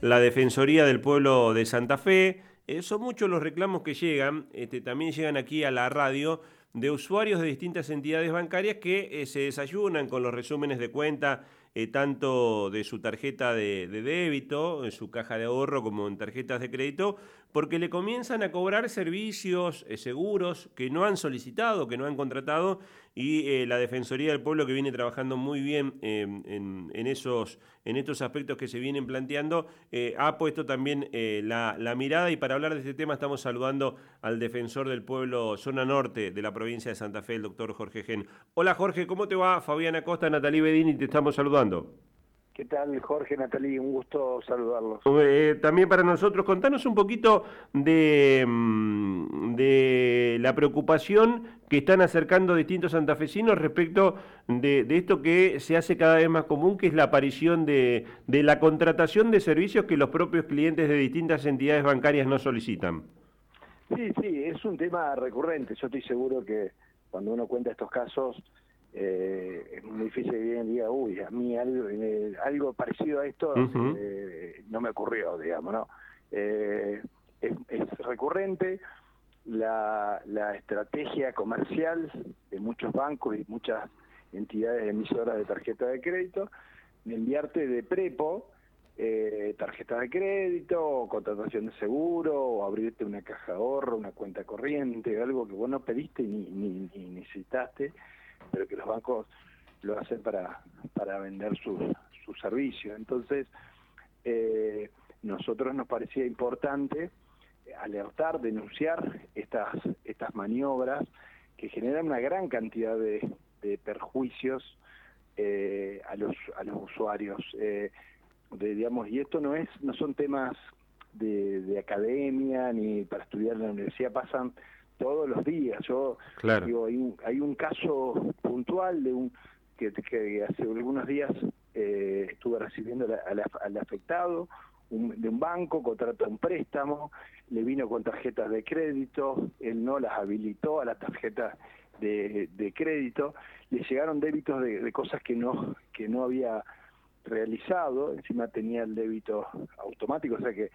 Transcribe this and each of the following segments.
la Defensoría del Pueblo de Santa Fe. Eh, son muchos los reclamos que llegan, este, también llegan aquí a la radio, de usuarios de distintas entidades bancarias que eh, se desayunan con los resúmenes de cuenta, eh, tanto de su tarjeta de, débito, en su caja de ahorro, como en tarjetas de crédito, porque le comienzan a cobrar servicios seguros que no han solicitado, que no han contratado, y eh, la Defensoría del Pueblo que viene trabajando muy bien en, esos, en estos aspectos que se vienen planteando, eh, ha puesto también eh, la, mirada y para hablar de este tema estamos saludando al Defensor del Pueblo Zona Norte de la provincia de Santa Fe, el doctor Jorge Gen. Hola Jorge, ¿cómo te va? Fabiana Costa, Natalí Bedini, te estamos saludando. ¿Qué tal, Jorge, Natalí? Un gusto saludarlos. Eh, también para nosotros, contanos un poquito de, mm, de la preocupación que están acercando distintos santafesinos respecto de, esto que se hace cada vez más común, que es la aparición de, de la contratación de servicios que los propios clientes de distintas entidades bancarias no solicitan. Sí, sí, es un tema recurrente. Yo estoy seguro que cuando uno cuenta estos casos, eh, es muy difícil que alguien diga, uy, a mí algo, eh, algo parecido a esto eh, no me ocurrió, digamos, ¿no? Es, es, recurrente la, la estrategia comercial de muchos bancos y muchas entidades emisoras de tarjeta de crédito de enviarte de prepo eh, tarjeta de crédito, o contratación de seguro, o abrirte una caja de ahorro, una cuenta corriente, algo que vos no pediste ni, ni, ni necesitaste, pero que los bancos lo hacen para, para vender sus su servicios. Entonces, eh, nosotros nos parecía importante alertar, denunciar estas, estas maniobras que generan una gran cantidad de, de perjuicios eh, a, los, a los usuarios. Eh, de, digamos, y esto no es no son temas de, de academia ni para estudiar en la universidad, pasan todos los días. Yo digo, hay un, hay un caso puntual de un que, que hace algunos días eh, estuve recibiendo al, afectado de un banco, contrató un préstamo, le vino con tarjetas de crédito, él no las habilitó a las tarjetas de, de crédito, le llegaron débitos de, de, cosas que no que no había realizado, encima tenía el débito automático, o sea que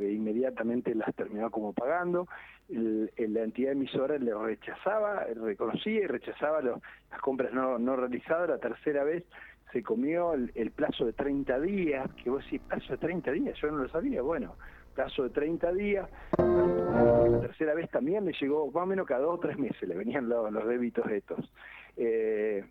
inmediatamente las terminó como pagando, el, la entidad emisora le rechazaba, reconocía y rechazaba las compras no, no realizadas, la tercera vez se comió el, plazo de 30 días, que vos decís, plazo de 30 días, yo no lo sabía, bueno, plazo de 30 días, la tercera vez también le llegó, más o menos cada dos o tres meses le venían los, los débitos estos. Eh,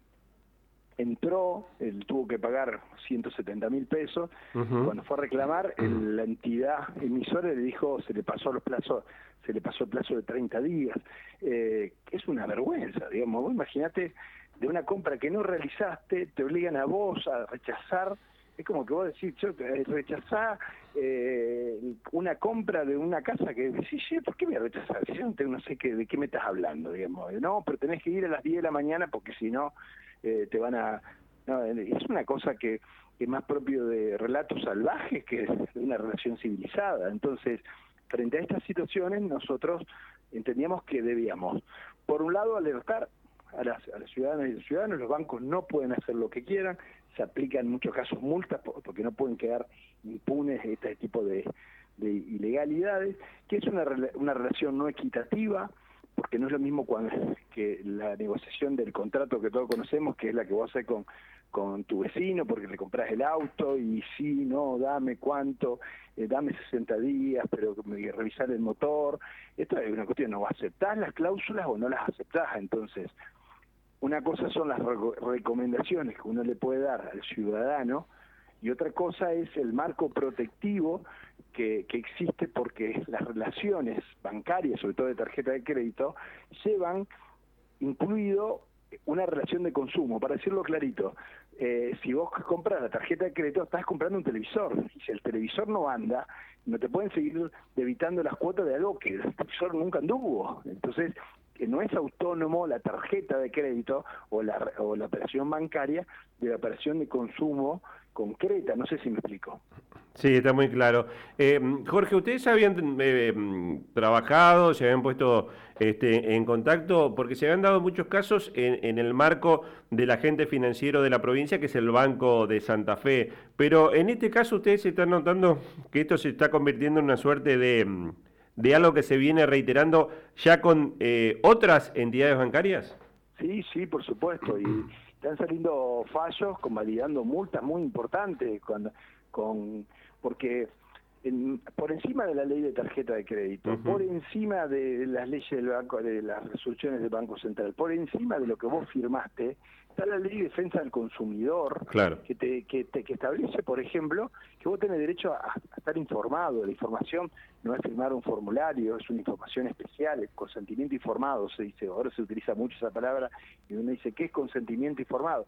entró, él tuvo que pagar 170 mil pesos, cuando fue a reclamar, la entidad emisora le dijo, se le pasó los plazos, se le pasó el plazo de 30 días, eh, es una vergüenza, digamos, vos imagínate de una compra que no realizaste, te obligan a vos a rechazar, es como que vos decís, yo eh, rechazá eh, una compra de una casa que decís, ¿por qué me rechazar? Si yo no, sé qué, de qué me estás hablando, digamos, no, pero tenés que ir a las 10 de la mañana porque si no eh, te van a... es una cosa que es más propio de relatos salvajes que de una relación civilizada. Entonces, frente a estas situaciones, nosotros entendíamos que debíamos, por un lado, alertar a las, a las ciudadanas y los ciudadanos, los bancos no pueden hacer lo que quieran, se aplican en muchos casos multas porque no pueden quedar impunes este tipo de, de ilegalidades, que es una, una relación no equitativa, porque no es lo mismo cuando, que la negociación del contrato que todos conocemos, que es la que vos haces con, con tu vecino porque le compras el auto y sí, no, dame cuánto, eh, dame 60 días, pero revisar el motor. Esto es una cuestión, ¿no aceptás las cláusulas o no las aceptás? Entonces, una cosa son las recomendaciones que uno le puede dar al ciudadano y otra cosa es el marco protectivo que, existe porque las relaciones bancarias, sobre todo de tarjeta de crédito, llevan incluido una relación de consumo. Para decirlo clarito, eh, si vos compras la tarjeta de crédito, estás comprando un televisor. Y si el televisor no anda, no te pueden seguir debitando las cuotas de algo que el televisor nunca anduvo. Entonces, que no es autónomo la tarjeta de crédito o la, o la operación bancaria de la operación de consumo concreta, no sé si me explico. Sí, está muy claro. Eh, Jorge, ¿ustedes habían eh, trabajado, se habían puesto este, en contacto? Porque se habían dado muchos casos en, el marco del agente financiero de la provincia, que es el Banco de Santa Fe. Pero en este caso, ¿ustedes están notando que esto se está convirtiendo en una suerte de, de algo que se viene reiterando ya con eh, otras entidades bancarias? Sí, sí, por supuesto. Y están saliendo fallos convalidando multas muy importantes cuando, con porque por encima de la ley de tarjeta de crédito, por encima de las leyes del banco, de las resoluciones del Banco Central, por encima de lo que vos firmaste, está la ley de defensa del consumidor, que, te, que, te, que establece, por ejemplo, que vos tenés derecho a, estar informado. La información no es firmar un formulario, es una información especial, el consentimiento informado, se dice, ahora se utiliza mucho esa palabra, y uno dice, ¿qué es consentimiento informado?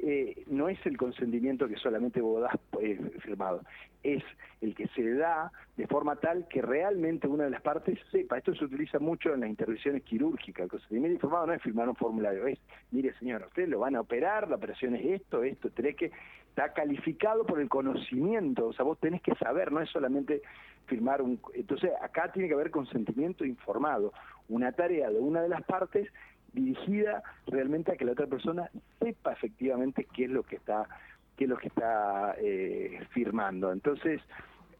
Eh, no es el consentimiento que solamente vos das eh, firmado, es el que se da de forma tal que realmente una de las partes sepa. Esto se utiliza mucho en las intervenciones quirúrgicas. El consentimiento informado no es firmar un formulario, es, mire señor, usted lo van a operar, la operación es esto, esto, tenés que, está calificado por el conocimiento, o sea, vos tenés que saber, no es solamente firmar un... Entonces, acá tiene que haber consentimiento informado, una tarea de una de las partes dirigida realmente a que la otra persona sepa efectivamente qué es lo que está qué es lo que está eh, firmando. Entonces,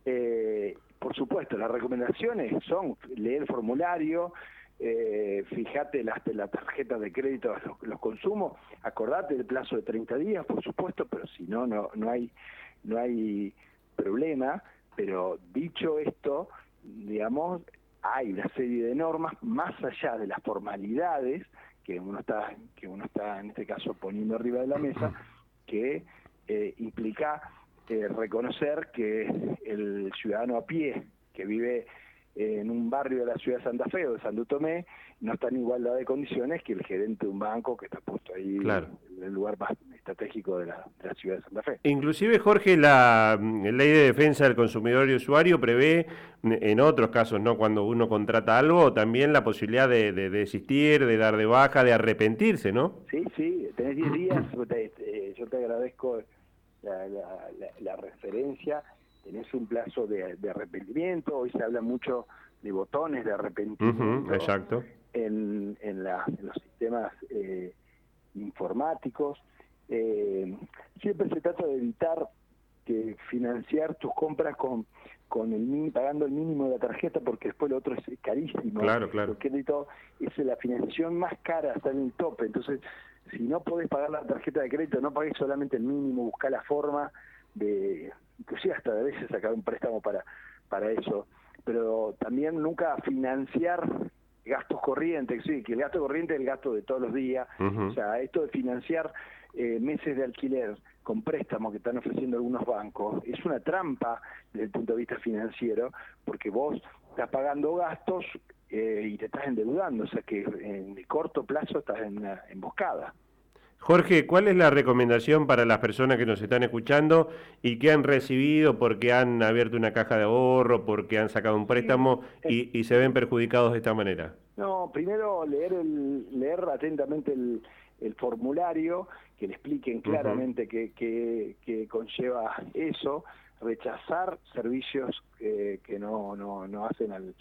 eh, por supuesto, las recomendaciones son leer el formulario, eh, fíjate las, la tarjeta de crédito, los, consumos, acordate del plazo de 30 días, por supuesto, pero si no, no, no hay, no hay problema. Pero dicho esto, digamos, hay una serie de normas más allá de las formalidades que uno está que uno está en este caso poniendo arriba de la mesa que eh, implica eh, reconocer que el ciudadano a pie que vive en un barrio de la ciudad de Santa Fe o de Santo Tomé no está en igualdad de condiciones que el gerente de un banco que está puesto ahí en el lugar más estratégico de la, ciudad de Santa Fe. Inclusive, Jorge, la, mm, ley de defensa del consumidor y usuario prevé mm, en otros casos, no cuando uno contrata algo, también la posibilidad de, desistir, de dar de baja, de arrepentirse, ¿no? Sí, sí, tenés 10 días, yo te agradezco la referencia tenés un plazo de, arrepentimiento, hoy se habla mucho de botones de arrepentimiento exacto. En, en, los sistemas eh, informáticos. Eh, siempre se trata de evitar que financiar tus compras con con el pagando el mínimo de la tarjeta porque después lo otro es carísimo. Claro, claro. El crédito es la financiación más cara, está en el tope. Entonces, si no podés pagar la tarjeta de crédito, no pagues solamente el mínimo, busca la forma de, inclusive hasta a veces sacar un préstamo para, para eso, pero también nunca financiar gastos corrientes, sí, que el gasto corriente es el gasto de todos los días, o sea, esto de financiar eh, meses de alquiler con préstamos que están ofreciendo algunos bancos es una trampa desde el punto de vista financiero, porque vos estás pagando gastos eh, y te estás endeudando, o sea que en el corto plazo estás en una emboscada. Jorge, ¿cuál es la recomendación para las personas que nos están escuchando y que han recibido porque han abierto una caja de ahorro, porque han sacado un préstamo y, se ven perjudicados de esta manera? No, primero leer, el, leer atentamente el, formulario, que le expliquen claramente qué, conlleva eso, rechazar servicios que no, no, no hacen al,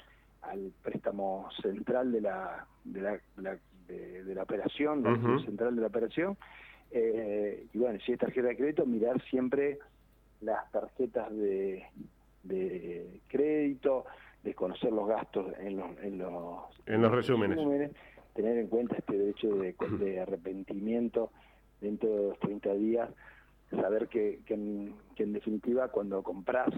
al préstamo central de la, de la de, la operación, la central de la operación. Eh, y bueno, si es tarjeta de crédito, mirar siempre las tarjetas de, de crédito, desconocer los gastos en los, en los, en los resúmenes. tener en cuenta este derecho de, de, arrepentimiento dentro de los 30 días, saber que, que, en, que en definitiva cuando compras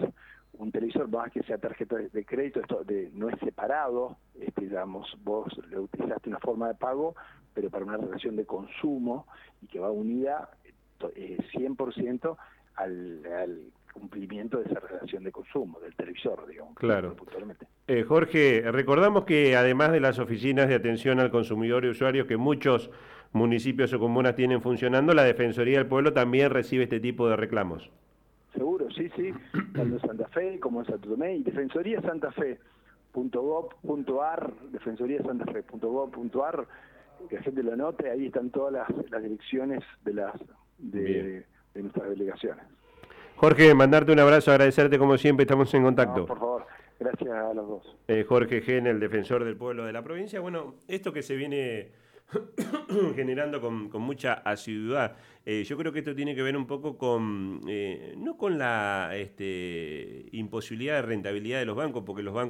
un televisor, más que sea tarjeta de, crédito, esto de, no es separado, este, digamos, vos le utilizaste una forma de pago, pero para una relación de consumo y que va unida eh, 100% al, al cumplimiento de esa relación de consumo del televisor, digamos. Claro. Eh, Jorge, recordamos que además de las oficinas de atención al consumidor y usuario que muchos municipios o comunas tienen funcionando, la Defensoría del Pueblo también recibe este tipo de reclamos. Sí, sí, tanto en Santa Fe como en Santo Tomé, y Defensoría Santa Fe .gov.ar, defensoría Santa Fe.gov.ar, que la gente lo anote, ahí están todas las, direcciones de las de, de nuestras delegaciones. Jorge, mandarte un abrazo, agradecerte como siempre, estamos en contacto. por favor, gracias a los dos. Eh, Jorge Gen, el defensor del pueblo de la provincia. Bueno, esto que se viene generando con, mucha asiduidad. Eh, yo creo que esto tiene que ver un poco con, eh, no con la este, imposibilidad de rentabilidad de los bancos, porque los bancos